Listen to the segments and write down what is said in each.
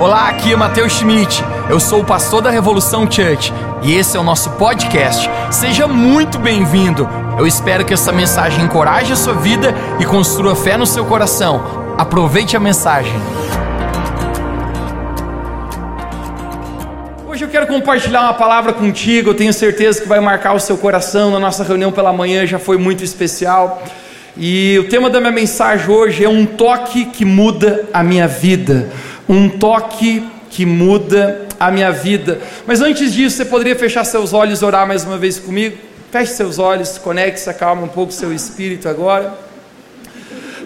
Olá, aqui é Matheus Schmidt. Eu sou o pastor da Revolução Church e esse é o nosso podcast. Seja muito bem-vindo. Eu espero que essa mensagem encoraje a sua vida e construa fé no seu coração. Aproveite a mensagem. Hoje eu quero compartilhar uma palavra contigo. Eu tenho certeza que vai marcar o seu coração. Na nossa reunião pela manhã já foi muito especial. E o tema da minha mensagem hoje é um toque que muda a minha vida. Um toque que muda a minha vida. Mas antes disso, você poderia fechar seus olhos e orar mais uma vez comigo? Feche seus olhos, conecte-se, acalma um pouco seu espírito agora.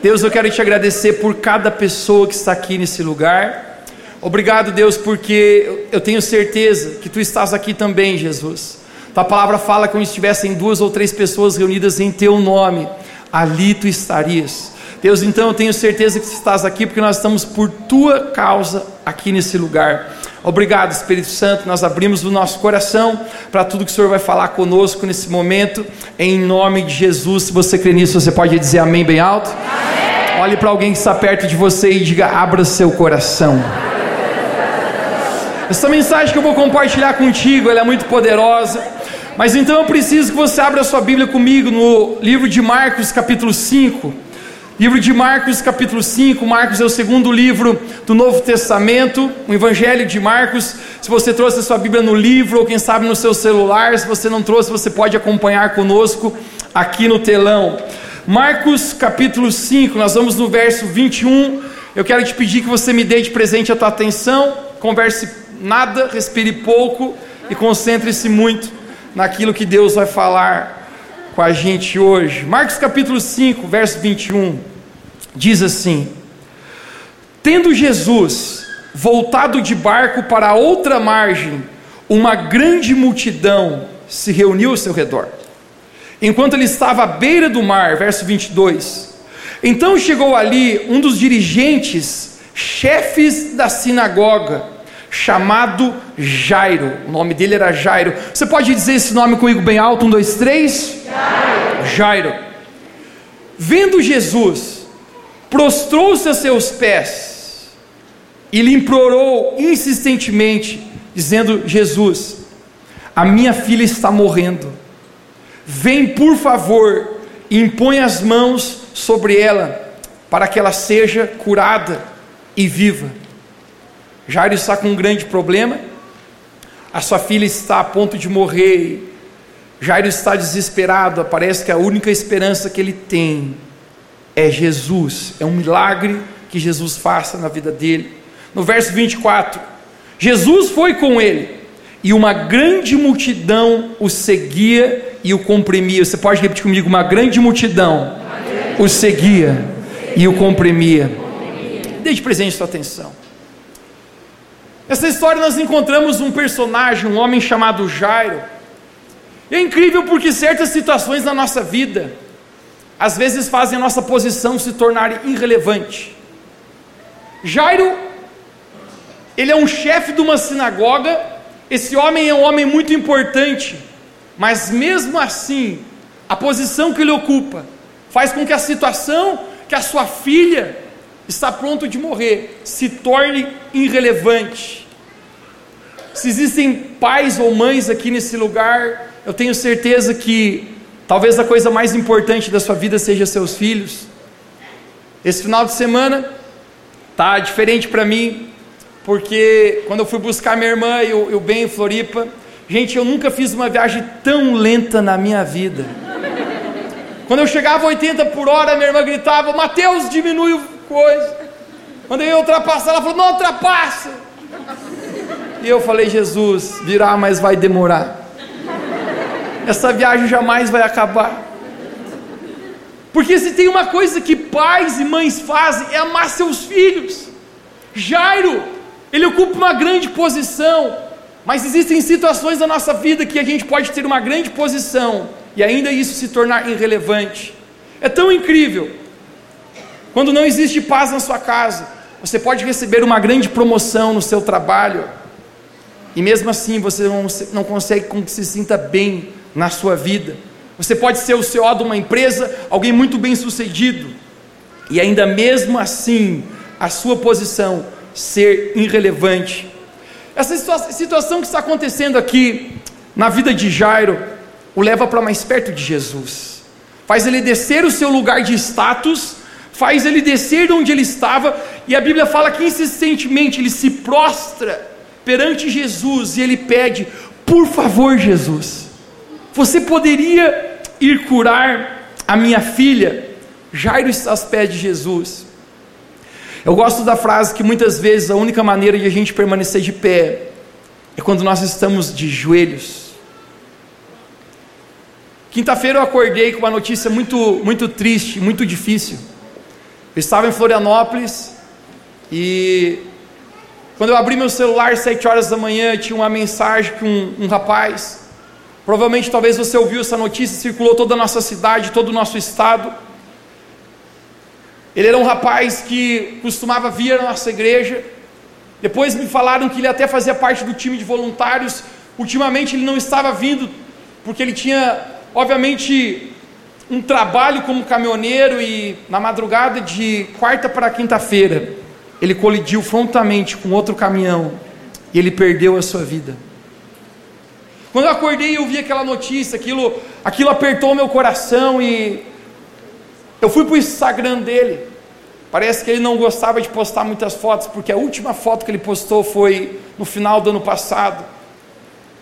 Deus, eu quero te agradecer por cada pessoa que está aqui nesse lugar. Obrigado, Deus, porque eu tenho certeza que tu estás aqui também, Jesus. Tua palavra fala que estivessem duas ou três pessoas reunidas em teu nome, ali tu estarias. Deus, então eu tenho certeza que estás aqui porque nós estamos por tua causa aqui nesse lugar. Obrigado, Espírito Santo. Nós abrimos o nosso coração para tudo que o Senhor vai falar conosco nesse momento, em nome de Jesus. Se você crê nisso, você pode dizer amém bem alto. Amém. Olhe para alguém que está perto de você e diga: abra seu coração. Essa mensagem que eu vou compartilhar contigo, ela é muito poderosa. Mas então eu preciso que você abra a sua Bíblia comigo no livro de Marcos, capítulo 5. Livro de Marcos, capítulo 5. Marcos é o segundo livro do Novo Testamento, o Evangelho de Marcos. Se você trouxe a sua Bíblia no livro, ou quem sabe no seu celular, se você não trouxe, você pode acompanhar conosco aqui no telão. Marcos, capítulo 5, nós vamos no verso 21. Eu quero te pedir que você me dê de presente a tua atenção, converse nada, respire pouco e concentre-se muito naquilo que Deus vai falar com a gente hoje. Marcos capítulo 5, verso 21, diz assim: Tendo Jesus voltado de barco para outra margem, uma grande multidão se reuniu ao seu redor. Enquanto ele estava à beira do mar, verso 22. Então chegou ali um dos dirigentes, chefes da sinagoga, chamado Jairo. O nome dele era Jairo. Você pode dizer esse nome comigo bem alto? Um, dois, três. Jairo. Jairo. Vendo Jesus, prostrou-se a seus pés e lhe implorou insistentemente, dizendo: Jesus, a minha filha está morrendo. Vem, por favor, e impõe as mãos sobre ela, para que ela seja curada e viva. Jairo está com um grande problema, a sua filha está a ponto de morrer, Jairo está desesperado, parece que a única esperança que ele tem é Jesus, é um milagre que Jesus faça na vida dele. No verso 24, Jesus foi com ele, e uma grande multidão o seguia e o comprimia. Você pode repetir comigo: uma grande multidão o seguia e o comprimia. Deixe presente sua atenção. Essa história nós encontramos um personagem, um homem chamado Jairo. É incrível porque certas situações na nossa vida, às vezes fazem a nossa posição se tornar irrelevante. Jairo, ele é um chefe de uma sinagoga, esse homem é um homem muito importante, mas mesmo assim, a posição que ele ocupa faz com que a situação que a sua filha está pronto de morrer, se torne irrelevante. Se existem pais ou mães aqui nesse lugar, eu tenho certeza que talvez a coisa mais importante da sua vida seja seus filhos. Esse final de semana tá diferente para mim, porque quando eu fui buscar minha irmã e o, Ben em Floripa, gente, eu nunca fiz uma viagem tão lenta na minha vida. Quando eu chegava a 80 por hora, minha irmã gritava: Mateus, diminui o coisa. Quando eu ia ultrapassar, ela falou: Não ultrapassa. E eu falei: Jesus, virá, mas vai demorar. Essa viagem jamais vai acabar. Porque se tem uma coisa que pais e mães fazem é amar seus filhos. Jairo, ele ocupa uma grande posição, mas existem situações da nossa vida que a gente pode ter uma grande posição e ainda isso se tornar irrelevante. É tão incrível quando não existe paz na sua casa, você pode receber uma grande promoção no seu trabalho, e mesmo assim você não, não consegue com que se sinta bem na sua vida. Você pode ser o CEO de uma empresa, alguém muito bem sucedido, e ainda mesmo assim, a sua posição ser irrelevante. Essa situação que está acontecendo aqui na vida de Jairo o leva para mais perto de Jesus, faz ele descer o seu lugar de status, faz ele descer de onde ele estava, e a Bíblia fala que insistentemente ele se prostra perante Jesus e ele pede: Por favor, Jesus, você poderia ir curar a minha filha? Jairo está aos pés de Jesus. Eu gosto da frase que muitas vezes a única maneira de a gente permanecer de pé é quando nós estamos de joelhos. Quinta-feira eu acordei com uma notícia muito, muito triste, muito difícil. Eu estava em Florianópolis e quando eu abri meu celular às sete horas da manhã, tinha uma mensagem que um, um rapaz, provavelmente talvez você ouviu essa notícia, circulou toda a nossa cidade, todo o nosso estado. Ele era um rapaz que costumava vir à nossa igreja. Depois me falaram que ele até fazia parte do time de voluntários. Ultimamente ele não estava vindo, porque ele tinha, obviamente, um trabalho como caminhoneiro e na madrugada de quarta para quinta-feira, ele colidiu frontalmente com outro caminhão e ele perdeu a sua vida. Quando eu acordei eu vi aquela notícia, aquilo, aquilo apertou meu coração e eu fui para o Instagram dele. Parece que ele não gostava de postar muitas fotos, porque a última foto que ele postou foi no final do ano passado.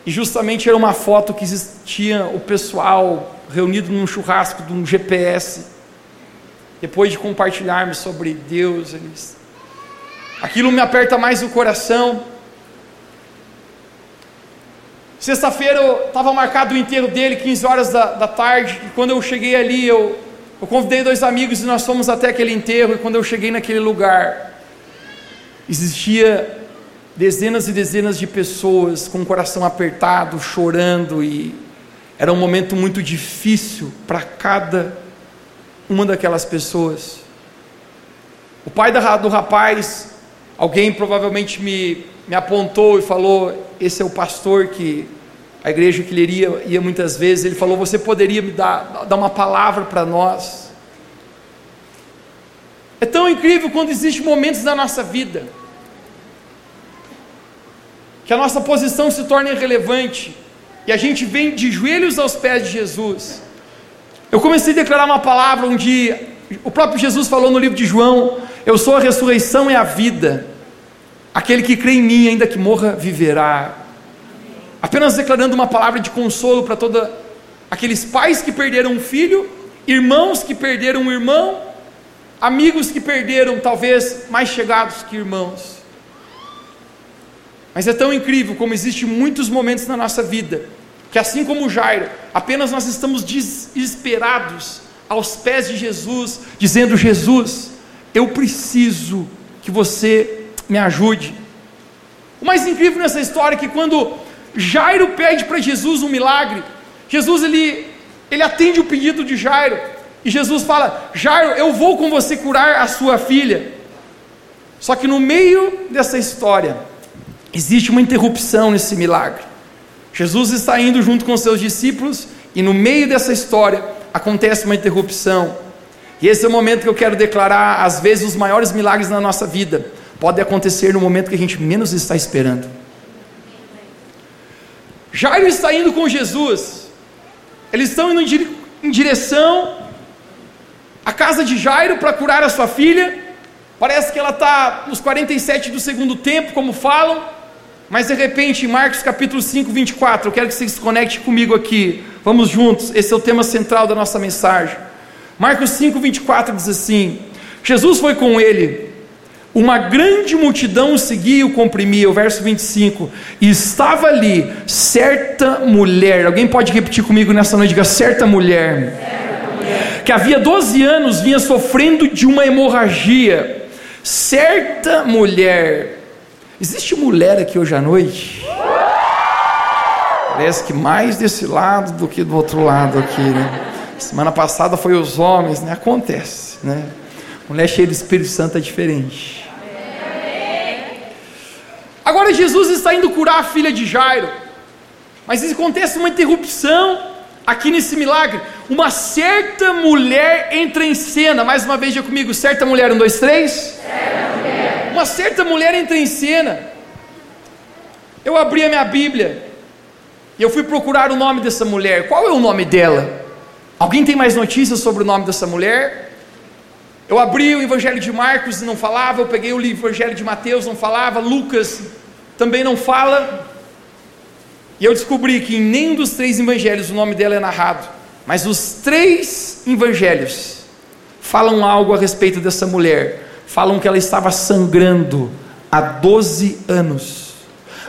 E justamente era uma foto que existia o pessoal reunido num churrasco de um GPS. Depois de compartilharmos sobre Deus, eles... aquilo me aperta mais o coração. Sexta-feira estava marcado o enterro dele, 15 horas da, da tarde, e quando eu cheguei ali, eu eu convidei dois amigos e nós fomos até aquele enterro. E quando eu cheguei naquele lugar, existia dezenas e dezenas de pessoas com o coração apertado, chorando e era um momento muito difícil para cada uma daquelas pessoas. O pai do rapaz, alguém provavelmente me, me apontou e falou: Esse é o pastor que a igreja que ele ia, ia muitas vezes, ele falou: Você poderia me dar, dar uma palavra para nós? É tão incrível quando existem momentos na nossa vida que a nossa posição se torna irrelevante e a gente vem de joelhos aos pés de Jesus. Eu comecei a declarar uma palavra onde o próprio Jesus falou no livro de João: Eu sou a ressurreição e a vida. Aquele que crê em mim, ainda que morra, viverá apenas declarando uma palavra de consolo para toda aqueles pais que perderam um filho, irmãos que perderam um irmão, amigos que perderam talvez mais chegados que irmãos. Mas é tão incrível como existem muitos momentos na nossa vida que assim como Jairo, apenas nós estamos desesperados aos pés de Jesus, dizendo: Jesus, eu preciso que você me ajude. O mais incrível nessa história é que quando Jairo pede para Jesus um milagre. Jesus ele, ele atende o pedido de Jairo. E Jesus fala: Jairo, eu vou com você curar a sua filha. Só que no meio dessa história, existe uma interrupção nesse milagre. Jesus está indo junto com seus discípulos, e no meio dessa história acontece uma interrupção. E esse é o momento que eu quero declarar: às vezes, os maiores milagres na nossa vida podem acontecer no momento que a gente menos está esperando. Jairo está indo com Jesus. Eles estão indo em direção à casa de Jairo para curar a sua filha. Parece que ela está nos 47 do segundo tempo, como falam. Mas de repente, em Marcos capítulo 5, 24, eu quero que você se conecte comigo aqui. Vamos juntos, esse é o tema central da nossa mensagem. Marcos 5, 24 diz assim: Jesus foi com ele uma grande multidão o seguia e o comprimia, o verso 25. E estava ali certa mulher, alguém pode repetir comigo nessa noite? Diga, certa mulher, certa mulher, que havia 12 anos vinha sofrendo de uma hemorragia. Certa mulher, existe mulher aqui hoje à noite? Parece que mais desse lado do que do outro lado aqui, né? Semana passada foi os homens, né? Acontece, né? Mulher cheia do Espírito Santo é diferente. Agora Jesus está indo curar a filha de Jairo. Mas acontece uma interrupção aqui nesse milagre. Uma certa mulher entra em cena. Mais uma vez, já comigo. Certa mulher, um, dois, três. Certa mulher. Uma certa mulher entra em cena. Eu abri a minha Bíblia e eu fui procurar o nome dessa mulher. Qual é o nome dela? Alguém tem mais notícias sobre o nome dessa mulher? Eu abri o Evangelho de Marcos e não falava, eu peguei o Evangelho de Mateus, não falava, Lucas também não fala. E eu descobri que em nenhum dos três evangelhos o nome dela é narrado, mas os três evangelhos falam algo a respeito dessa mulher. Falam que ela estava sangrando há 12 anos.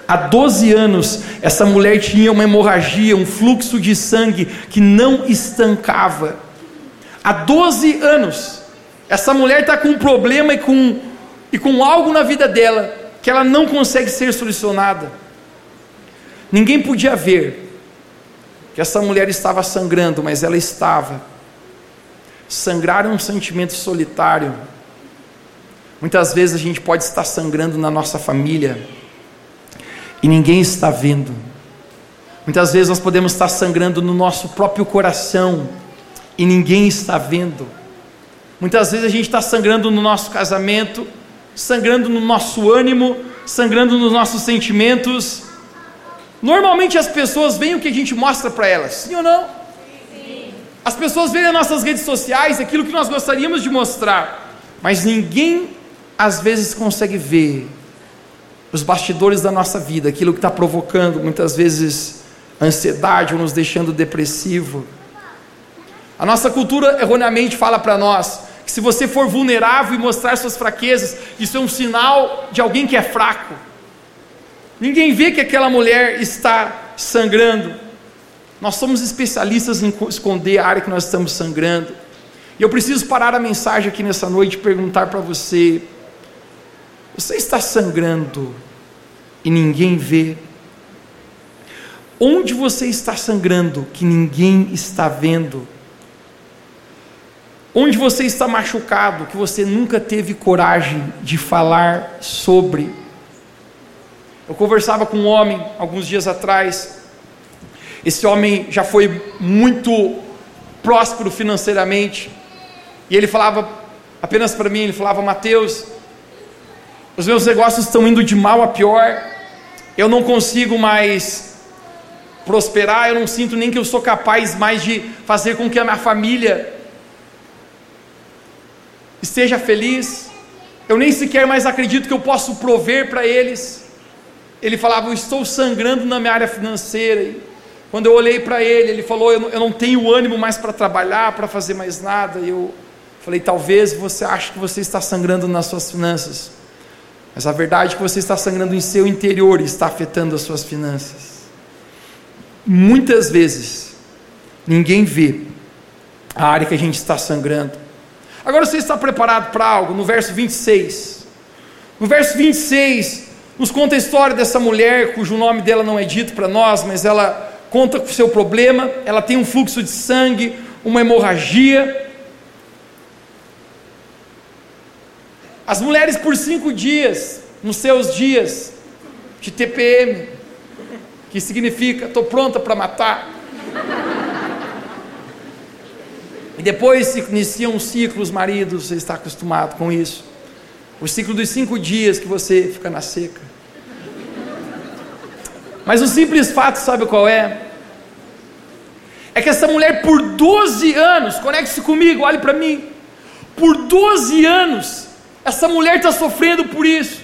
Há 12 anos, essa mulher tinha uma hemorragia, um fluxo de sangue que não estancava. Há 12 anos, essa mulher está com um problema e com, e com algo na vida dela que ela não consegue ser solucionada. Ninguém podia ver que essa mulher estava sangrando, mas ela estava. Sangrar é um sentimento solitário. Muitas vezes a gente pode estar sangrando na nossa família e ninguém está vendo. Muitas vezes nós podemos estar sangrando no nosso próprio coração e ninguém está vendo. Muitas vezes a gente está sangrando no nosso casamento, sangrando no nosso ânimo, sangrando nos nossos sentimentos. Normalmente as pessoas veem o que a gente mostra para elas, sim ou não? As pessoas veem nas nossas redes sociais aquilo que nós gostaríamos de mostrar, mas ninguém às vezes consegue ver os bastidores da nossa vida, aquilo que está provocando muitas vezes ansiedade ou nos deixando depressivo. A nossa cultura erroneamente fala para nós que se você for vulnerável e mostrar suas fraquezas, isso é um sinal de alguém que é fraco. Ninguém vê que aquela mulher está sangrando. Nós somos especialistas em esconder a área que nós estamos sangrando. E eu preciso parar a mensagem aqui nessa noite e perguntar para você: você está sangrando e ninguém vê? Onde você está sangrando que ninguém está vendo? Onde você está machucado que você nunca teve coragem de falar sobre? Eu conversava com um homem alguns dias atrás. Esse homem já foi muito próspero financeiramente. E ele falava apenas para mim, ele falava: "Mateus, os meus negócios estão indo de mal a pior. Eu não consigo mais prosperar, eu não sinto nem que eu sou capaz mais de fazer com que a minha família esteja feliz. Eu nem sequer mais acredito que eu posso prover para eles. Ele falava: Eu estou sangrando na minha área financeira. Quando eu olhei para ele, ele falou: Eu não, eu não tenho ânimo mais para trabalhar, para fazer mais nada. E eu falei: Talvez você ache que você está sangrando nas suas finanças, mas a verdade é que você está sangrando em seu interior e está afetando as suas finanças. Muitas vezes, ninguém vê a área que a gente está sangrando. Agora você está preparado para algo? No verso 26. No verso 26, nos conta a história dessa mulher, cujo nome dela não é dito para nós, mas ela conta com o seu problema. Ela tem um fluxo de sangue, uma hemorragia. As mulheres, por cinco dias, nos seus dias de TPM, que significa estou pronta para matar. E depois se inicia um ciclo, os maridos, você está acostumado com isso. O ciclo dos cinco dias que você fica na seca. Mas o simples fato, sabe qual é? É que essa mulher, por 12 anos, conecte-se comigo, olhe para mim. Por 12 anos, essa mulher está sofrendo por isso.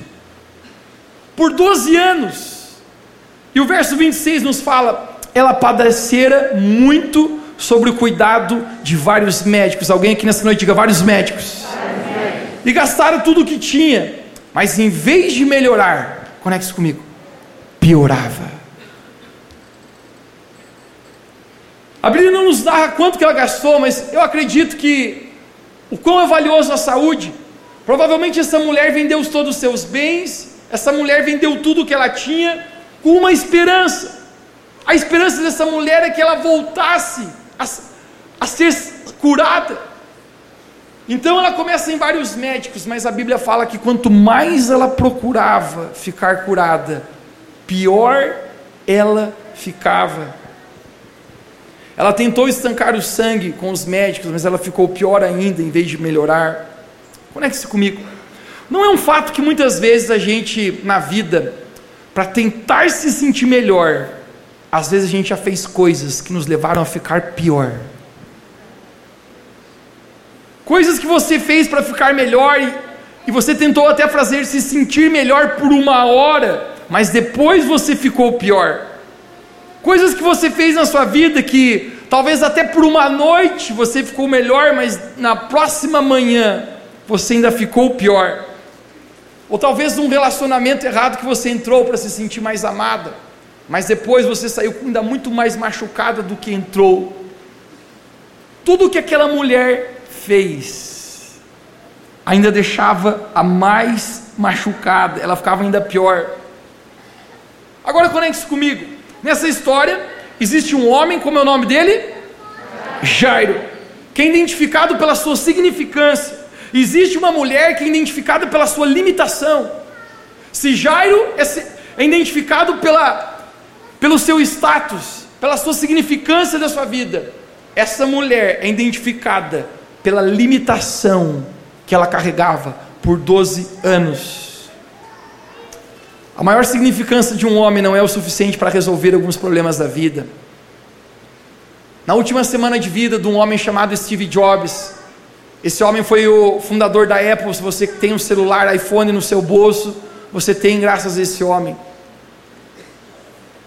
Por 12 anos. E o verso 26 nos fala: ela padecera muito sobre o cuidado de vários médicos. Alguém aqui nessa noite diga vários médicos. E gastaram tudo o que tinha, mas em vez de melhorar, conecte-se comigo, piorava. A Bíblia não nos narra quanto que ela gastou, mas eu acredito que o quão é valioso a saúde. Provavelmente essa mulher vendeu todos os seus bens, essa mulher vendeu tudo o que ela tinha com uma esperança. A esperança dessa mulher é que ela voltasse a, a ser curada. Então ela começa em vários médicos, mas a Bíblia fala que quanto mais ela procurava ficar curada, pior ela ficava. Ela tentou estancar o sangue com os médicos, mas ela ficou pior ainda em vez de melhorar. Conecte-se comigo. Não é um fato que muitas vezes a gente, na vida, para tentar se sentir melhor, às vezes a gente já fez coisas que nos levaram a ficar pior. Coisas que você fez para ficar melhor e, e você tentou até fazer se sentir melhor por uma hora, mas depois você ficou pior. Coisas que você fez na sua vida que talvez até por uma noite você ficou melhor, mas na próxima manhã você ainda ficou pior. Ou talvez um relacionamento errado que você entrou para se sentir mais amada, mas depois você saiu ainda muito mais machucada do que entrou. Tudo que aquela mulher fez ainda deixava a mais machucada, ela ficava ainda pior. Agora conecte-se comigo. Nessa história, existe um homem, como é o nome dele? Jairo, que é identificado pela sua significância. Existe uma mulher que é identificada pela sua limitação. Se Jairo é, é identificado pela, pelo seu status, pela sua significância da sua vida, essa mulher é identificada pela limitação que ela carregava por 12 anos. A maior significância de um homem não é o suficiente para resolver alguns problemas da vida. Na última semana de vida de um homem chamado Steve Jobs, esse homem foi o fundador da Apple. Se você tem um celular iPhone no seu bolso, você tem graças a esse homem.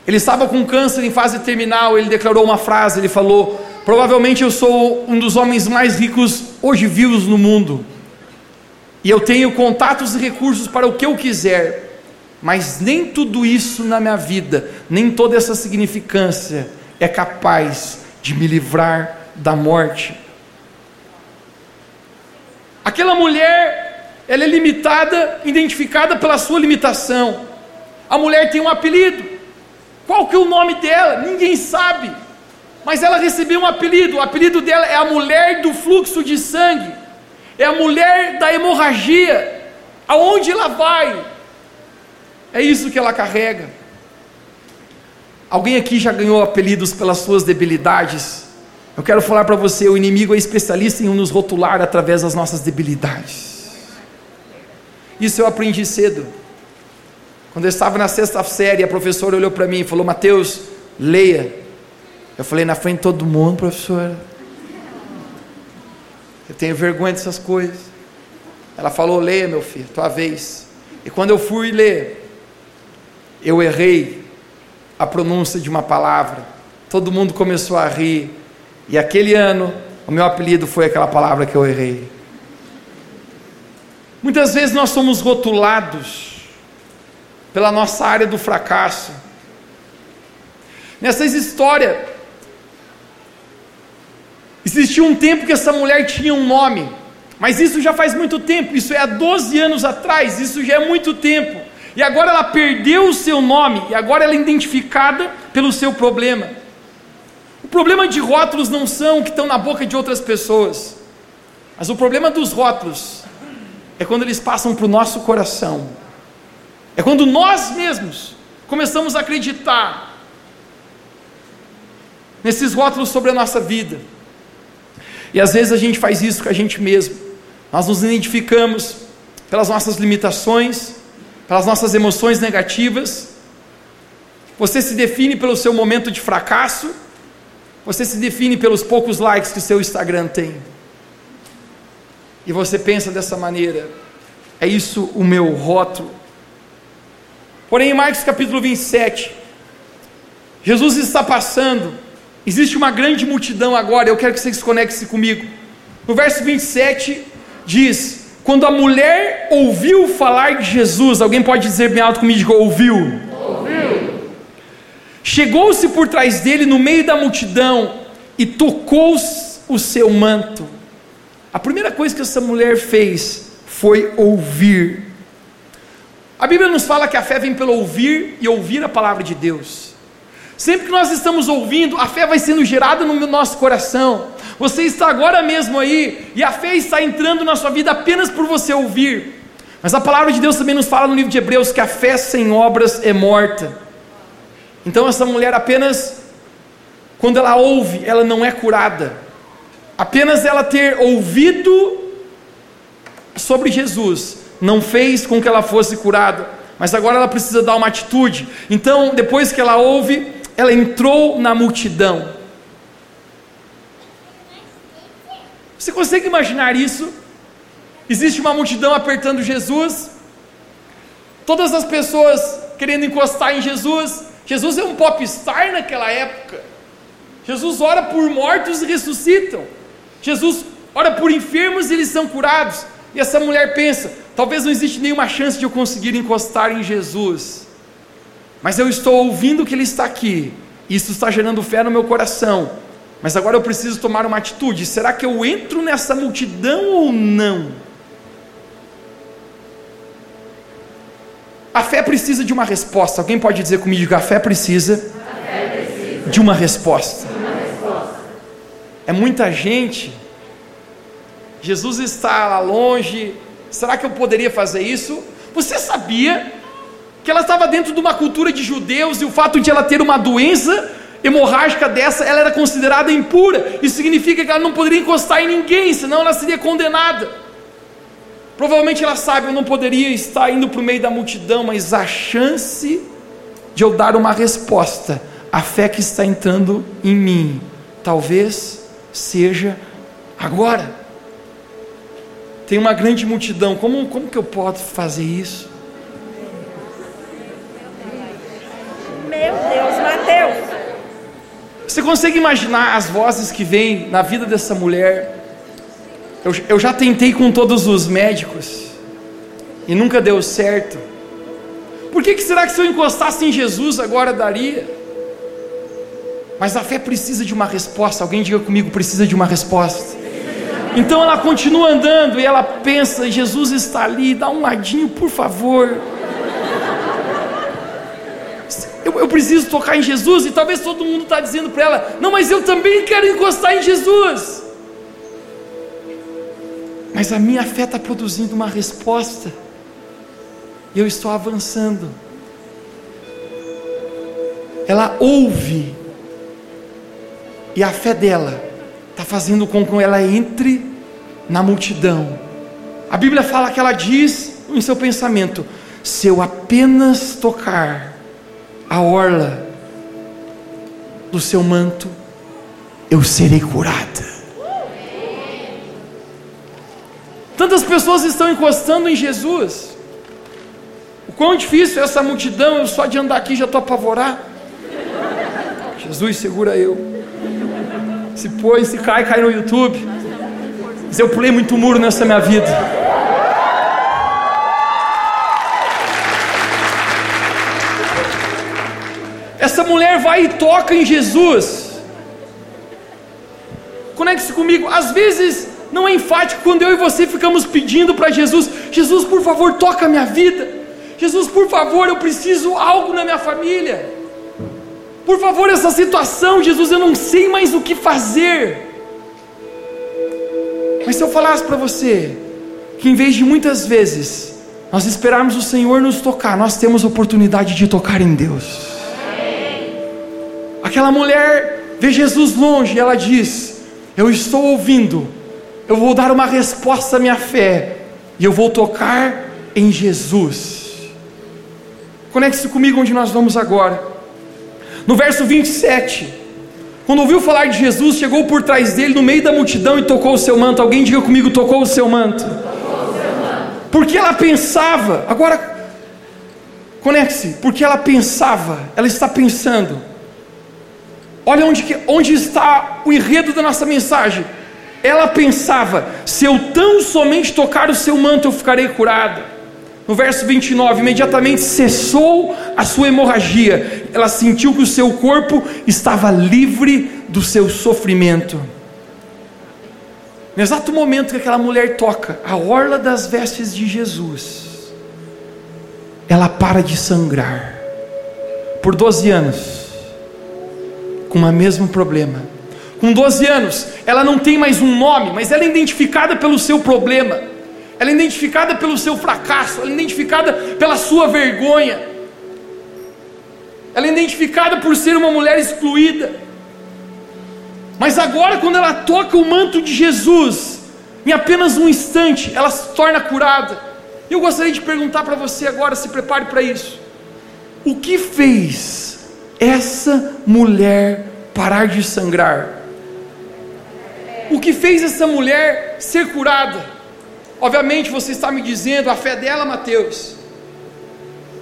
Ele estava com câncer em fase terminal. Ele declarou uma frase: ele falou, Provavelmente eu sou um dos homens mais ricos hoje vivos no mundo. E eu tenho contatos e recursos para o que eu quiser. Mas nem tudo isso na minha vida, nem toda essa significância é capaz de me livrar da morte. Aquela mulher, ela é limitada, identificada pela sua limitação. A mulher tem um apelido. Qual que é o nome dela? Ninguém sabe. Mas ela recebeu um apelido, o apelido dela é a mulher do fluxo de sangue, é a mulher da hemorragia, aonde ela vai, é isso que ela carrega. Alguém aqui já ganhou apelidos pelas suas debilidades? Eu quero falar para você: o inimigo é especialista em nos rotular através das nossas debilidades. Isso eu aprendi cedo. Quando eu estava na sexta série, a professora olhou para mim e falou: Mateus, leia. Eu falei na frente de todo mundo, professora. Eu tenho vergonha dessas coisas. Ela falou: leia, meu filho, tua vez. E quando eu fui ler, eu errei a pronúncia de uma palavra. Todo mundo começou a rir. E aquele ano, o meu apelido foi aquela palavra que eu errei. Muitas vezes nós somos rotulados pela nossa área do fracasso. Nessas histórias, Existia um tempo que essa mulher tinha um nome, mas isso já faz muito tempo, isso é há 12 anos atrás, isso já é muito tempo. E agora ela perdeu o seu nome, e agora ela é identificada pelo seu problema. O problema de rótulos não são que estão na boca de outras pessoas, mas o problema dos rótulos é quando eles passam para o nosso coração, é quando nós mesmos começamos a acreditar nesses rótulos sobre a nossa vida. E às vezes a gente faz isso com a gente mesmo. Nós nos identificamos pelas nossas limitações, pelas nossas emoções negativas. Você se define pelo seu momento de fracasso. Você se define pelos poucos likes que o seu Instagram tem. E você pensa dessa maneira: é isso o meu rótulo. Porém, em Marcos capítulo 27, Jesus está passando Existe uma grande multidão agora, eu quero que vocês conectem comigo. No verso 27 diz: Quando a mulher ouviu falar de Jesus, alguém pode dizer bem alto comigo? Ouviu. Chegou-se por trás dele no meio da multidão e tocou o seu manto. A primeira coisa que essa mulher fez foi ouvir. A Bíblia nos fala que a fé vem pelo ouvir e ouvir a palavra de Deus. Sempre que nós estamos ouvindo, a fé vai sendo gerada no nosso coração. Você está agora mesmo aí, e a fé está entrando na sua vida apenas por você ouvir. Mas a palavra de Deus também nos fala no livro de Hebreus que a fé sem obras é morta. Então essa mulher apenas, quando ela ouve, ela não é curada. Apenas ela ter ouvido sobre Jesus não fez com que ela fosse curada, mas agora ela precisa dar uma atitude. Então, depois que ela ouve, ela entrou na multidão. Você consegue imaginar isso? Existe uma multidão apertando Jesus, todas as pessoas querendo encostar em Jesus. Jesus é um popstar naquela época. Jesus ora por mortos e ressuscitam. Jesus ora por enfermos e eles são curados. E essa mulher pensa: talvez não existe nenhuma chance de eu conseguir encostar em Jesus. Mas eu estou ouvindo que Ele está aqui. Isso está gerando fé no meu coração. Mas agora eu preciso tomar uma atitude. Será que eu entro nessa multidão ou não? A fé precisa de uma resposta. Alguém pode dizer comigo que a fé precisa, a fé precisa de, uma resposta. de uma resposta. É muita gente. Jesus está lá longe. Será que eu poderia fazer isso? Você sabia que ela estava dentro de uma cultura de judeus e o fato de ela ter uma doença hemorrágica dessa, ela era considerada impura. Isso significa que ela não poderia encostar em ninguém, senão ela seria condenada. Provavelmente ela sabe, eu não poderia estar indo para o meio da multidão, mas a chance de eu dar uma resposta, a fé que está entrando em mim, talvez seja agora. Tem uma grande multidão, como, como que eu posso fazer isso? Meu Deus, Mateus. Você consegue imaginar as vozes que vêm na vida dessa mulher? Eu, eu já tentei com todos os médicos e nunca deu certo. Por que, que será que se eu encostasse em Jesus agora daria? Mas a fé precisa de uma resposta. Alguém diga comigo, precisa de uma resposta. Então ela continua andando e ela pensa: Jesus está ali, dá um ladinho, por favor. Eu, eu preciso tocar em Jesus, e talvez todo mundo está dizendo para ela: Não, mas eu também quero encostar em Jesus mas a minha fé está produzindo uma resposta, e eu estou avançando. Ela ouve, e a fé dela está fazendo com que ela entre na multidão. A Bíblia fala que ela diz em seu pensamento: se eu apenas tocar a orla do seu manto, eu serei curada. Tantas pessoas estão encostando em Jesus. O quão difícil é essa multidão, eu só de andar aqui já estou apavorado. Jesus, segura eu. Se põe, se cai, cai no YouTube. Mas eu pulei muito muro nessa minha vida. Essa mulher vai e toca em Jesus. Conecte-se comigo. Às vezes não é enfático quando eu e você ficamos pedindo para Jesus: Jesus, por favor, toca a minha vida. Jesus, por favor, eu preciso algo na minha família. Por favor, essa situação, Jesus, eu não sei mais o que fazer. Mas se eu falasse para você que em vez de muitas vezes nós esperarmos o Senhor nos tocar, nós temos oportunidade de tocar em Deus. Aquela mulher vê Jesus longe ela diz: Eu estou ouvindo eu vou dar uma resposta à minha fé, e eu vou tocar em Jesus. Conecte-se comigo onde nós vamos agora. No verso 27, quando ouviu falar de Jesus, chegou por trás dele no meio da multidão e tocou o seu manto. Alguém diga comigo: tocou o seu manto. Porque ela pensava, agora, conecte-se, porque ela pensava, ela está pensando. Olha onde, onde está o enredo da nossa mensagem ela pensava: se eu tão somente tocar o seu manto, eu ficarei curada. No verso 29, imediatamente cessou a sua hemorragia, ela sentiu que o seu corpo estava livre do seu sofrimento. No exato momento que aquela mulher toca a orla das vestes de Jesus, ela para de sangrar. Por 12 anos, com o mesmo problema, com 12 anos, ela não tem mais um nome, mas ela é identificada pelo seu problema, ela é identificada pelo seu fracasso, ela é identificada pela sua vergonha, ela é identificada por ser uma mulher excluída. Mas agora, quando ela toca o manto de Jesus, em apenas um instante, ela se torna curada. Eu gostaria de perguntar para você agora, se prepare para isso. O que fez essa mulher parar de sangrar? O que fez essa mulher ser curada? Obviamente você está me dizendo a fé dela, Mateus.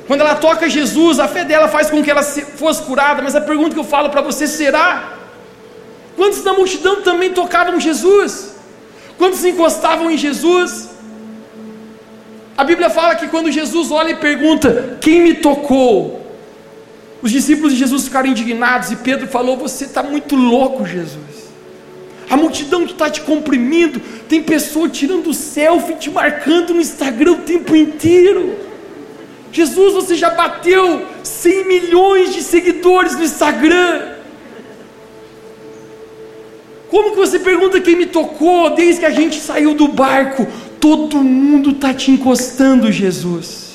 Quando ela toca Jesus, a fé dela faz com que ela fosse curada, mas a pergunta que eu falo para você será: quantos da multidão também tocavam Jesus? Quantos encostavam em Jesus? A Bíblia fala que quando Jesus olha e pergunta: Quem me tocou? Os discípulos de Jesus ficaram indignados e Pedro falou: Você está muito louco, Jesus. A multidão está te comprimindo, tem pessoa tirando selfie, te marcando no Instagram o tempo inteiro. Jesus, você já bateu 100 milhões de seguidores no Instagram. Como que você pergunta quem me tocou desde que a gente saiu do barco? Todo mundo está te encostando, Jesus.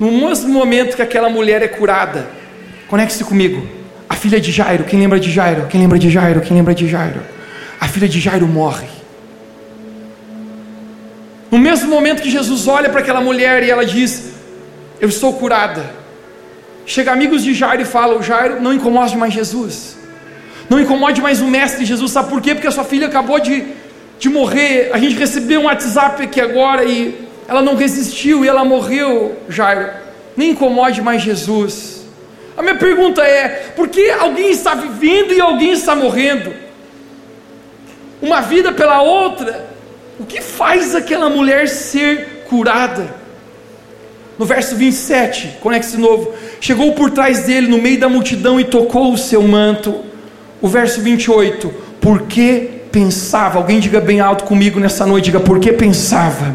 No mesmo momento que aquela mulher é curada, conecte-se comigo. Filha de Jairo, quem lembra de Jairo? Quem lembra de Jairo? Quem lembra de Jairo? A filha de Jairo morre. No mesmo momento que Jesus olha para aquela mulher e ela diz: Eu estou curada. Chega amigos de Jairo e falam: Jairo, não incomode mais Jesus. Não incomode mais o mestre Jesus, sabe por quê? Porque a sua filha acabou de, de morrer. A gente recebeu um WhatsApp aqui agora e ela não resistiu e ela morreu, Jairo. Nem incomode mais Jesus. A minha pergunta é: por que alguém está vivendo e alguém está morrendo? Uma vida pela outra. O que faz aquela mulher ser curada? No verso 27, conecte-se novo. Chegou por trás dele, no meio da multidão, e tocou o seu manto o verso 28, porque pensava, alguém diga bem alto comigo nessa noite, diga, porque pensava,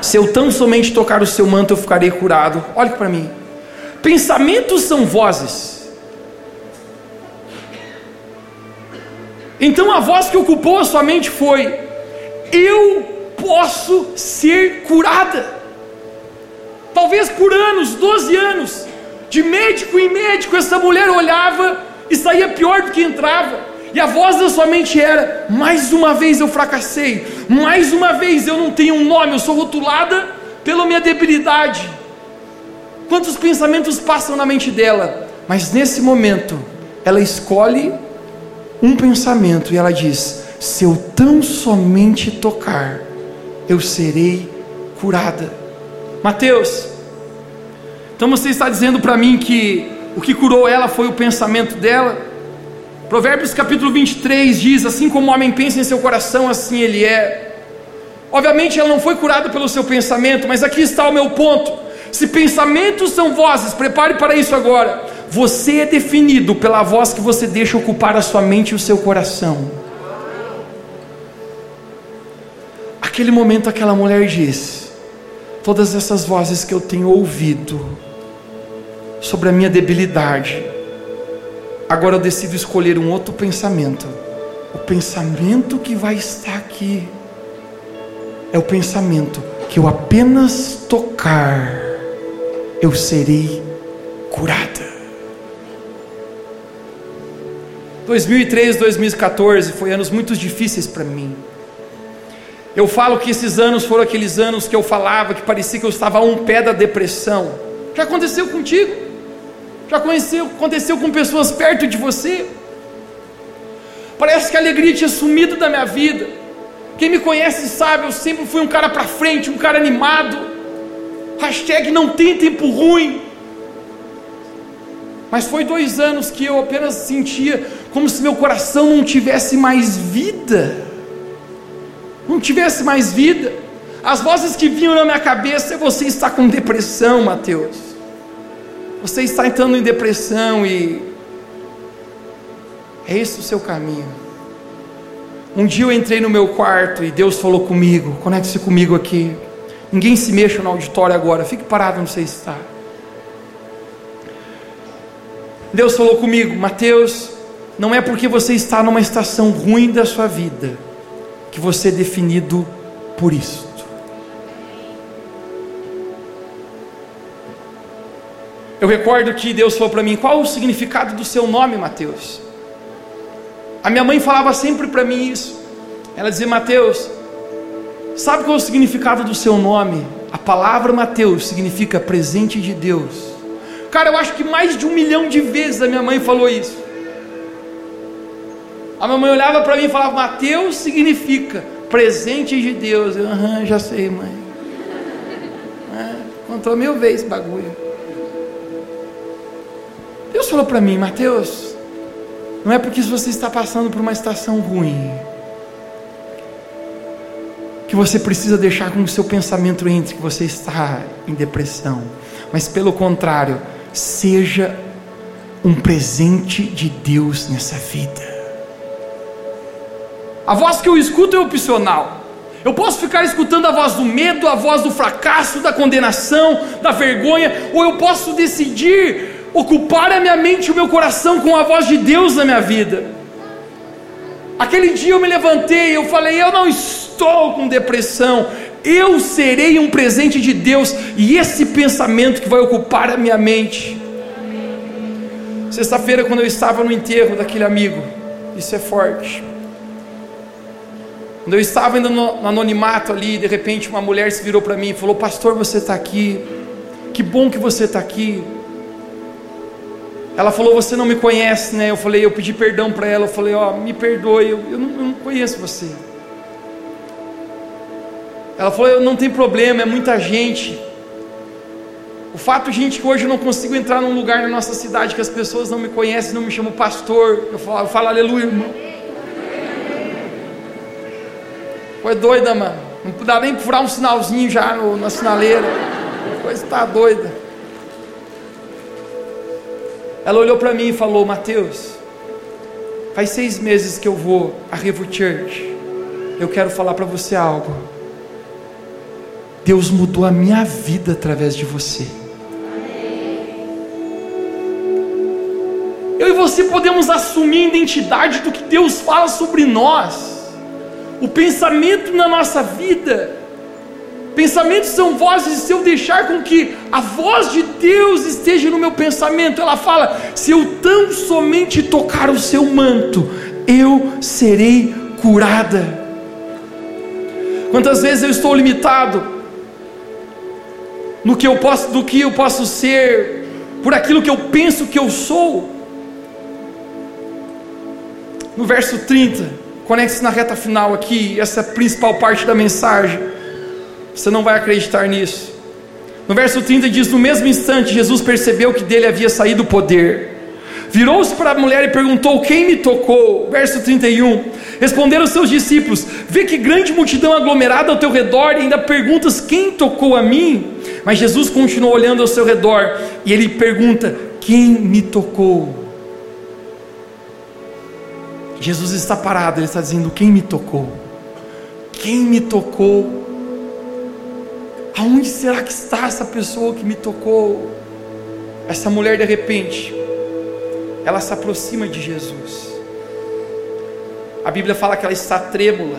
se eu tão somente tocar o seu manto eu ficarei curado, olhe para mim, pensamentos são vozes, então a voz que ocupou a sua mente foi, eu posso ser curada, talvez por anos, 12 anos, de médico em médico, essa mulher olhava e saía pior do que entrava. E a voz da sua mente era: mais uma vez eu fracassei, mais uma vez eu não tenho um nome, eu sou rotulada pela minha debilidade. Quantos pensamentos passam na mente dela? Mas nesse momento, ela escolhe um pensamento e ela diz: se eu tão somente tocar, eu serei curada. Mateus, então você está dizendo para mim que o que curou ela foi o pensamento dela. Provérbios capítulo 23 diz: Assim como o homem pensa em seu coração, assim ele é. Obviamente ela não foi curada pelo seu pensamento, mas aqui está o meu ponto. Se pensamentos são vozes, prepare para isso agora. Você é definido pela voz que você deixa ocupar a sua mente e o seu coração. Aquele momento, aquela mulher disse: Todas essas vozes que eu tenho ouvido, sobre a minha debilidade. Agora eu decido escolher um outro pensamento. O pensamento que vai estar aqui é o pensamento que eu apenas tocar, eu serei curada. 2003, 2014 foi anos muito difíceis para mim. Eu falo que esses anos foram aqueles anos que eu falava que parecia que eu estava a um pé da depressão. Já aconteceu contigo? Já conheceu, aconteceu com pessoas perto de você? Parece que a alegria tinha sumido da minha vida. Quem me conhece sabe, eu sempre fui um cara para frente, um cara animado. Hashtag não tem tempo ruim. Mas foi dois anos que eu apenas sentia como se meu coração não tivesse mais vida. Não tivesse mais vida. As vozes que vinham na minha cabeça você está com depressão, Mateus. Você está entrando em depressão e é esse o seu caminho. Um dia eu entrei no meu quarto e Deus falou comigo, conecte-se comigo aqui. Ninguém se mexa no auditório agora, fique parado onde você está. Deus falou comigo, Mateus, não é porque você está numa estação ruim da sua vida que você é definido por isso. Eu recordo que Deus falou para mim: qual o significado do seu nome, Mateus? A minha mãe falava sempre para mim isso. Ela dizia: Mateus, Sabe qual é o significado do seu nome? A palavra Mateus significa presente de Deus. Cara, eu acho que mais de um milhão de vezes a minha mãe falou isso. A minha mãe olhava para mim e falava: Mateus significa presente de Deus. Eu, aham, já sei, mãe. É, contou mil vezes esse bagulho. Deus falou para mim: Mateus, não é porque você está passando por uma estação ruim que você precisa deixar com que o seu pensamento entre que você está em depressão, mas pelo contrário, seja um presente de Deus nessa vida. A voz que eu escuto é opcional. Eu posso ficar escutando a voz do medo, a voz do fracasso, da condenação, da vergonha, ou eu posso decidir ocupar a minha mente e o meu coração com a voz de Deus na minha vida. Aquele dia eu me levantei, eu falei: Eu não estou com depressão, eu serei um presente de Deus, e esse pensamento que vai ocupar a minha mente. Sexta-feira, quando eu estava no enterro daquele amigo, isso é forte. Quando eu estava ainda no, anonimato ali, de repente uma mulher se virou para mim e falou: Pastor, você está aqui, que bom que você está aqui. Ela falou: Você não me conhece, né? Eu falei: Eu pedi perdão para ela. Eu falei: Ó, oh, me perdoe, eu, eu, não, eu não conheço você. Ela falou: não tem problema, é muita gente. O fato, gente, que hoje eu não consigo entrar num lugar na nossa cidade que as pessoas não me conhecem, não me chamam pastor. Eu falo, eu falo aleluia, irmão. Foi doida, mano. Não dá nem furar um sinalzinho já no, na sinaleira. A coisa está doida. Ela olhou para mim e falou: Mateus, faz seis meses que eu vou a Revo Church. Eu quero falar para você algo. Deus mudou a minha vida através de você. Eu e você podemos assumir a identidade do que Deus fala sobre nós o pensamento na nossa vida. Pensamentos são vozes, se eu deixar com que a voz de Deus esteja no meu pensamento, ela fala: se eu tão somente tocar o seu manto, eu serei curada. Quantas vezes eu estou limitado no que eu posso, do que eu posso ser, por aquilo que eu penso que eu sou? No verso 30, Conecte-se na reta final aqui, essa é a principal parte da mensagem. Você não vai acreditar nisso. No verso 30 diz: No mesmo instante, Jesus percebeu que dele havia saído o poder. Virou-se para a mulher e perguntou: Quem me tocou? Verso 31. Responderam seus discípulos: Vê que grande multidão aglomerada ao teu redor e ainda perguntas: Quem tocou a mim? Mas Jesus continuou olhando ao seu redor e ele pergunta: Quem me tocou? Jesus está parado, ele está dizendo: Quem me tocou? Quem me tocou? Aonde será que está essa pessoa que me tocou? Essa mulher, de repente, ela se aproxima de Jesus. A Bíblia fala que ela está trêmula.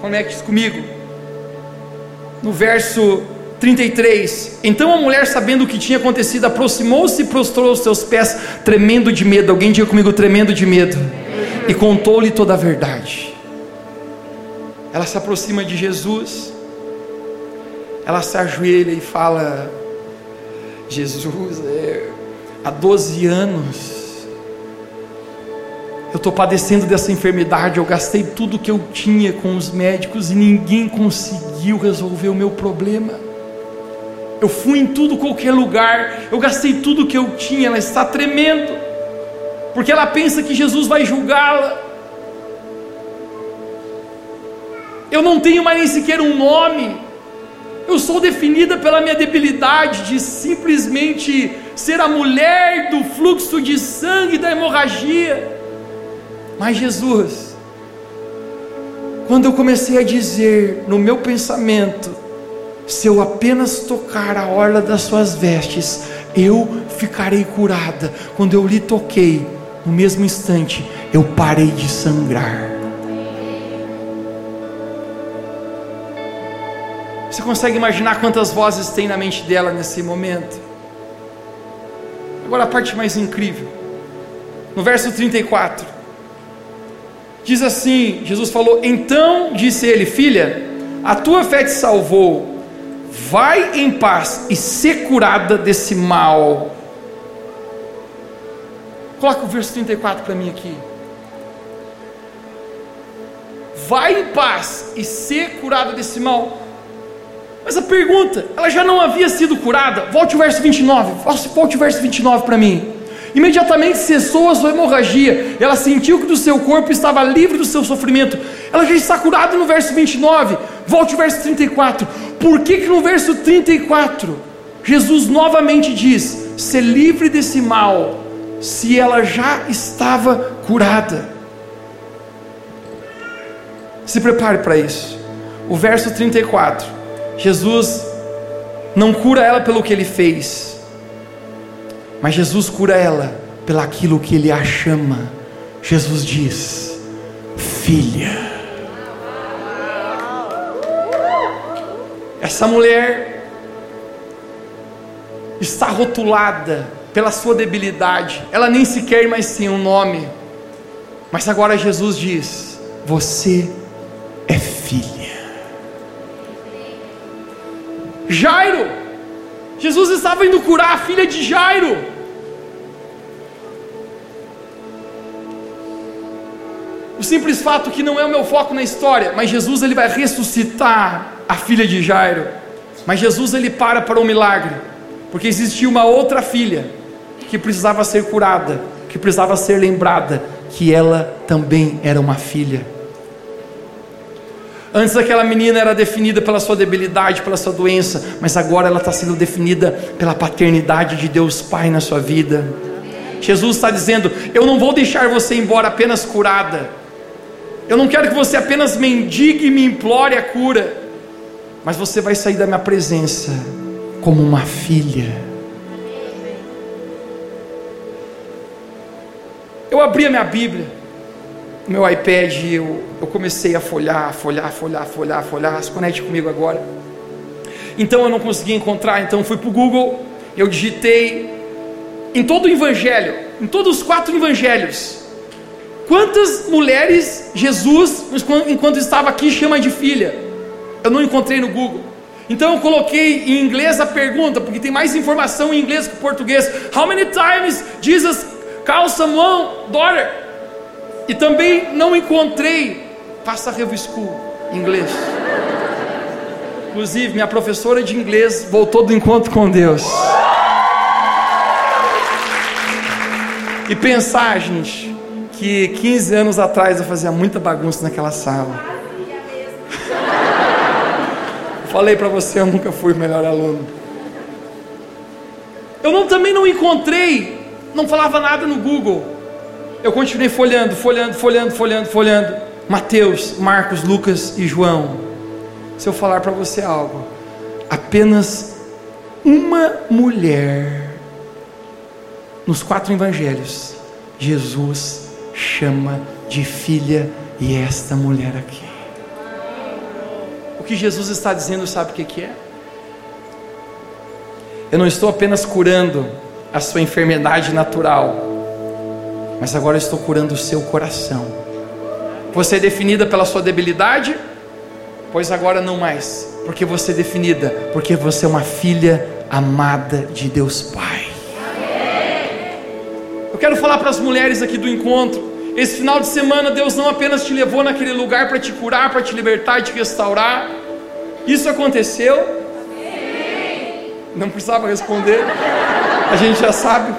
Conecte comigo. No verso 33. Então a mulher, sabendo o que tinha acontecido, aproximou-se e prostrou os seus pés, tremendo de medo. Alguém diga comigo, tremendo de medo e contou-lhe toda a verdade. Ela se aproxima de Jesus, ela se ajoelha e fala: Jesus, é, há 12 anos eu estou padecendo dessa enfermidade, eu gastei tudo que eu tinha com os médicos e ninguém conseguiu resolver o meu problema. Eu fui em tudo, qualquer lugar, eu gastei tudo que eu tinha, ela está tremendo porque ela pensa que Jesus vai julgá-la. Eu não tenho mais nem sequer um nome. Eu sou definida pela minha debilidade de simplesmente ser a mulher do fluxo de sangue da hemorragia. Mas Jesus, quando eu comecei a dizer no meu pensamento, se eu apenas tocar a orla das suas vestes, eu ficarei curada. Quando eu lhe toquei, no mesmo instante eu parei de sangrar. Você consegue imaginar quantas vozes tem na mente dela nesse momento? Agora a parte mais incrível. No verso 34. Diz assim: Jesus falou: Então disse ele, filha, a tua fé te salvou. Vai em paz e ser curada desse mal. Coloca o verso 34 para mim aqui. Vai em paz e ser curada desse mal. Mas a pergunta, ela já não havia sido curada? Volte o verso 29. Volte o verso 29 para mim. Imediatamente cessou a sua hemorragia. Ela sentiu que do seu corpo estava livre do seu sofrimento. Ela já está curada no verso 29. Volte o verso 34. Por que, que no verso 34 Jesus novamente diz: ser livre desse mal, se ela já estava curada? Se prepare para isso. O verso 34. Jesus não cura ela pelo que ele fez, mas Jesus cura ela pelaquilo que ele a chama. Jesus diz: Filha. Essa mulher está rotulada pela sua debilidade, ela nem sequer mais tem um nome, mas agora Jesus diz: Você é filha. Jairo, Jesus estava indo curar a filha de Jairo. O simples fato que não é o meu foco na história, mas Jesus ele vai ressuscitar a filha de Jairo. Mas Jesus ele para para um milagre, porque existia uma outra filha que precisava ser curada, que precisava ser lembrada que ela também era uma filha. Antes aquela menina era definida pela sua debilidade, pela sua doença, mas agora ela está sendo definida pela paternidade de Deus Pai na sua vida. Jesus está dizendo: Eu não vou deixar você embora apenas curada. Eu não quero que você apenas mendigue e me implore a cura mas você vai sair da minha presença como uma filha. Eu abri a minha Bíblia, meu iPad, eu, eu comecei a folhar, folhar, folhar, folhar, folhar, se conecte comigo agora. Então eu não conseguia encontrar, então fui para o Google, eu digitei em todo o Evangelho, em todos os quatro Evangelhos, quantas mulheres Jesus, enquanto estava aqui, chama de filha? eu não encontrei no Google. Então eu coloquei em inglês a pergunta, porque tem mais informação em inglês que em português. How many times Jesus called someone daughter? E também não encontrei Passa Revo School inglês. Inclusive, minha professora de inglês voltou do encontro com Deus. E pensar, gente, que 15 anos atrás eu fazia muita bagunça naquela sala. Falei para você, eu nunca fui o melhor aluno. Eu não, também não encontrei, não falava nada no Google. Eu continuei folhando, folhando, folhando, folhando, folhando. Mateus, Marcos, Lucas e João. Se eu falar para você algo, apenas uma mulher nos quatro evangelhos, Jesus chama de filha e esta mulher aqui. O que Jesus está dizendo, sabe o que, que é? Eu não estou apenas curando a sua enfermidade natural, mas agora estou curando o seu coração. Você é definida pela sua debilidade? Pois agora não mais, porque você é definida, porque você é uma filha amada de Deus Pai. Eu quero falar para as mulheres aqui do encontro. Esse final de semana, Deus não apenas te levou naquele lugar para te curar, para te libertar te restaurar. Isso aconteceu? Não precisava responder, a gente já sabe.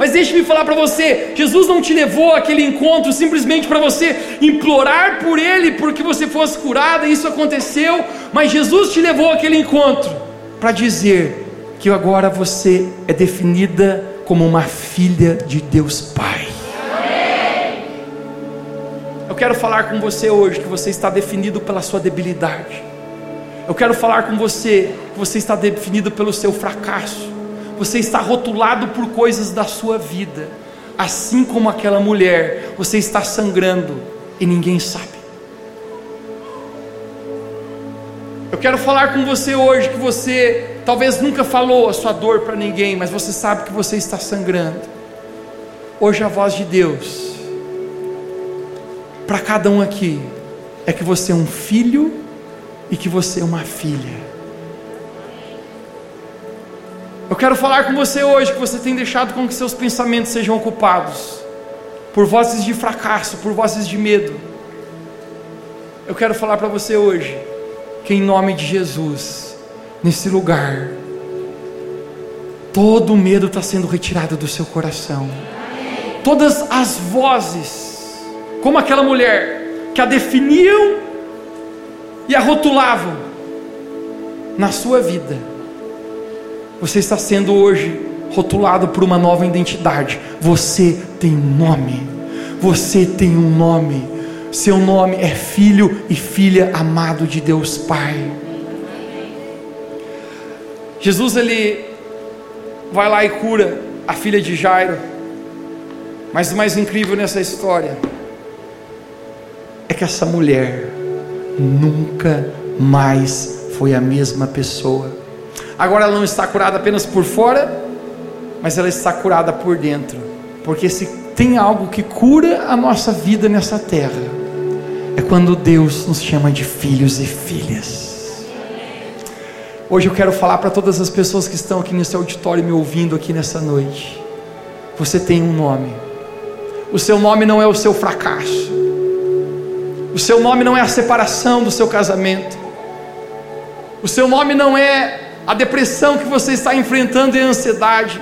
Mas deixe-me falar para você: Jesus não te levou àquele encontro simplesmente para você implorar por Ele porque você fosse curada, isso aconteceu, mas Jesus te levou àquele encontro para dizer que agora você é definida como uma filha de Deus Pai. Eu quero falar com você hoje que você está definido pela sua debilidade. Eu quero falar com você que você está definido pelo seu fracasso. Você está rotulado por coisas da sua vida. Assim como aquela mulher, você está sangrando e ninguém sabe. Eu quero falar com você hoje que você talvez nunca falou a sua dor para ninguém, mas você sabe que você está sangrando. Hoje a voz de Deus para cada um aqui é que você é um filho e que você é uma filha. Eu quero falar com você hoje que você tem deixado com que seus pensamentos sejam ocupados por vozes de fracasso, por vozes de medo. Eu quero falar para você hoje que em nome de Jesus, nesse lugar, todo o medo está sendo retirado do seu coração. Todas as vozes, como aquela mulher que a definiam e a rotulavam na sua vida, você está sendo hoje rotulado por uma nova identidade. Você tem nome. Você tem um nome. Seu nome é filho e filha amado de Deus Pai. Jesus ele vai lá e cura a filha de Jairo. Mas o mais incrível nessa história é que essa mulher nunca mais foi a mesma pessoa. Agora ela não está curada apenas por fora, mas ela está curada por dentro. Porque se tem algo que cura a nossa vida nessa terra, é quando Deus nos chama de filhos e filhas. Hoje eu quero falar para todas as pessoas que estão aqui nesse auditório me ouvindo aqui nessa noite. Você tem um nome. O seu nome não é o seu fracasso. O seu nome não é a separação do seu casamento. O seu nome não é a depressão que você está enfrentando e a ansiedade.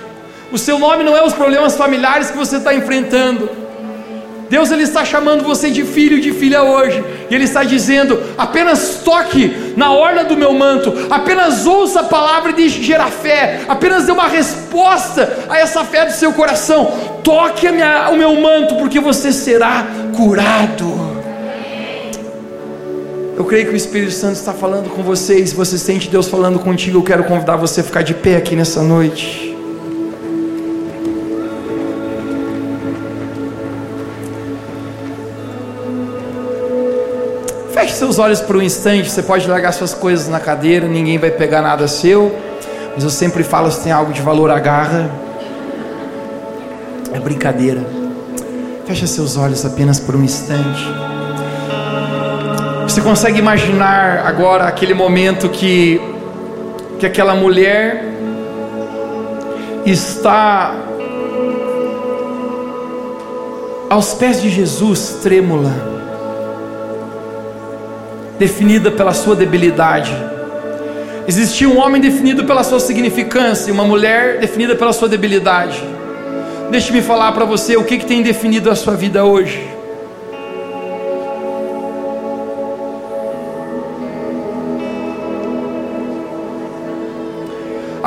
O seu nome não é os problemas familiares que você está enfrentando. Deus ele está chamando você de filho e de filha hoje, e Ele está dizendo: apenas toque na orla do meu manto, apenas ouça a palavra e deixe gerar fé, apenas dê uma resposta a essa fé do seu coração. Toque minha, o meu manto, porque você será curado. Eu creio que o Espírito Santo está falando com você, e se você sente Deus falando contigo, eu quero convidar você a ficar de pé aqui nessa noite. Feche seus olhos por um instante, você pode largar suas coisas na cadeira, ninguém vai pegar nada seu, mas eu sempre falo: se tem algo de valor, agarra. É brincadeira. Feche seus olhos apenas por um instante. Você consegue imaginar agora aquele momento que, que aquela mulher está aos pés de Jesus, trêmula, definida pela sua debilidade. Existia um homem definido pela sua significância, e uma mulher definida pela sua debilidade. Deixe-me falar para você o que, que tem definido a sua vida hoje.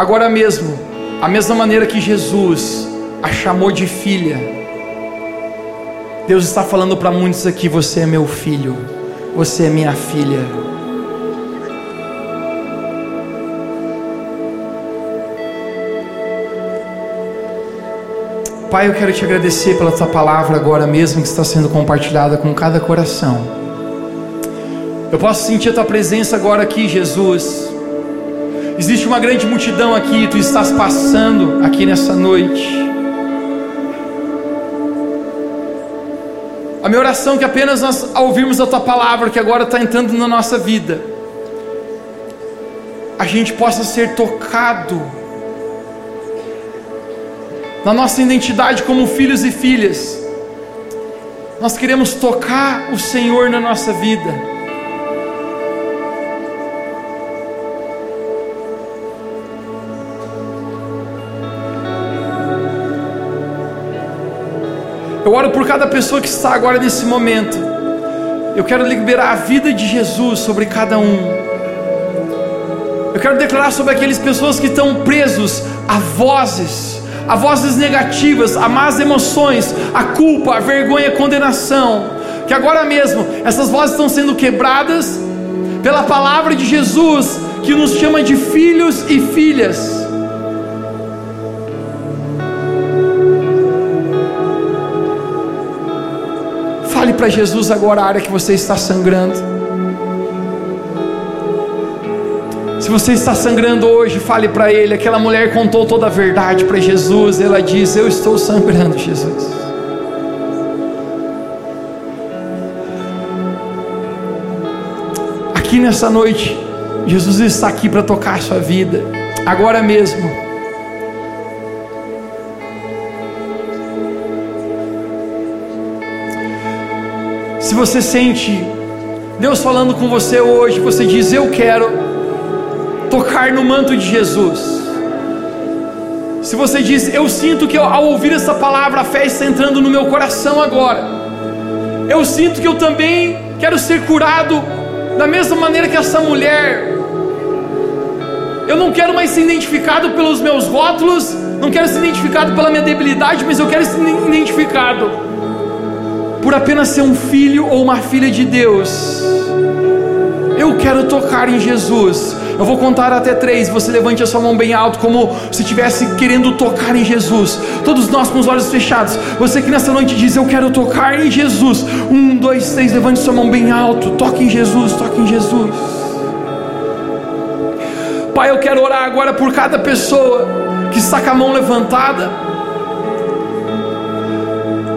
Agora mesmo, a mesma maneira que Jesus a chamou de filha, Deus está falando para muitos aqui: você é meu filho, você é minha filha. Pai, eu quero te agradecer pela tua palavra agora mesmo que está sendo compartilhada com cada coração. Eu posso sentir a tua presença agora aqui, Jesus. Existe uma grande multidão aqui, tu estás passando aqui nessa noite. A minha oração é que apenas nós ao ouvirmos a tua palavra, que agora está entrando na nossa vida, a gente possa ser tocado na nossa identidade como filhos e filhas. Nós queremos tocar o Senhor na nossa vida. Eu oro por cada pessoa que está agora nesse momento. Eu quero liberar a vida de Jesus sobre cada um. Eu quero declarar sobre aquelas pessoas que estão presos a vozes, a vozes negativas, a más emoções, a culpa, a vergonha, a condenação. Que agora mesmo essas vozes estão sendo quebradas pela palavra de Jesus, que nos chama de filhos e filhas. Fale para Jesus agora a área que você está sangrando. Se você está sangrando hoje, fale para Ele. Aquela mulher contou toda a verdade para Jesus. Ela diz: Eu estou sangrando, Jesus. nessa noite, Jesus está aqui para tocar a sua vida, agora mesmo. Você sente Deus falando com você hoje, você diz: Eu quero tocar no manto de Jesus. Se você diz, eu sinto que ao ouvir essa palavra a fé está entrando no meu coração agora. Eu sinto que eu também quero ser curado da mesma maneira que essa mulher. Eu não quero mais ser identificado pelos meus rótulos, não quero ser identificado pela minha debilidade, mas eu quero ser identificado por apenas ser um filho ou uma filha de Deus. Eu quero tocar em Jesus. Eu vou contar até três. Você levante a sua mão bem alto, como se estivesse querendo tocar em Jesus. Todos nós com os olhos fechados. Você que nessa noite diz: Eu quero tocar em Jesus. Um, dois, três. Levante sua mão bem alto. Toque em Jesus. Toque em Jesus. Pai, eu quero orar agora por cada pessoa que está com a mão levantada.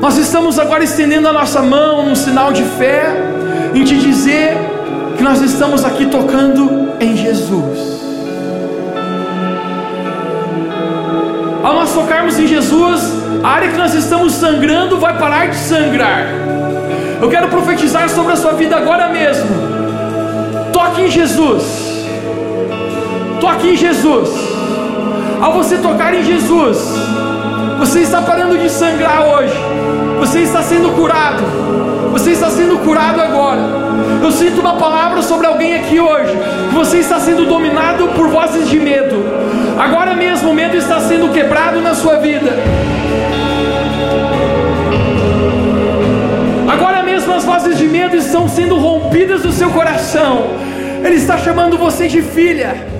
Nós estamos agora estendendo a nossa mão num sinal de fé, em te dizer que nós estamos aqui tocando em Jesus. Ao nós tocarmos em Jesus, a área que nós estamos sangrando vai parar de sangrar. Eu quero profetizar sobre a sua vida agora mesmo. Toque em Jesus. Toque em Jesus. Ao você tocar em Jesus, você está parando de sangrar hoje. Você está sendo curado. Você está sendo curado agora. Eu sinto uma palavra sobre alguém aqui hoje. Que você está sendo dominado por vozes de medo. Agora mesmo o medo está sendo quebrado na sua vida. Agora mesmo as vozes de medo estão sendo rompidas do seu coração. Ele está chamando você de filha.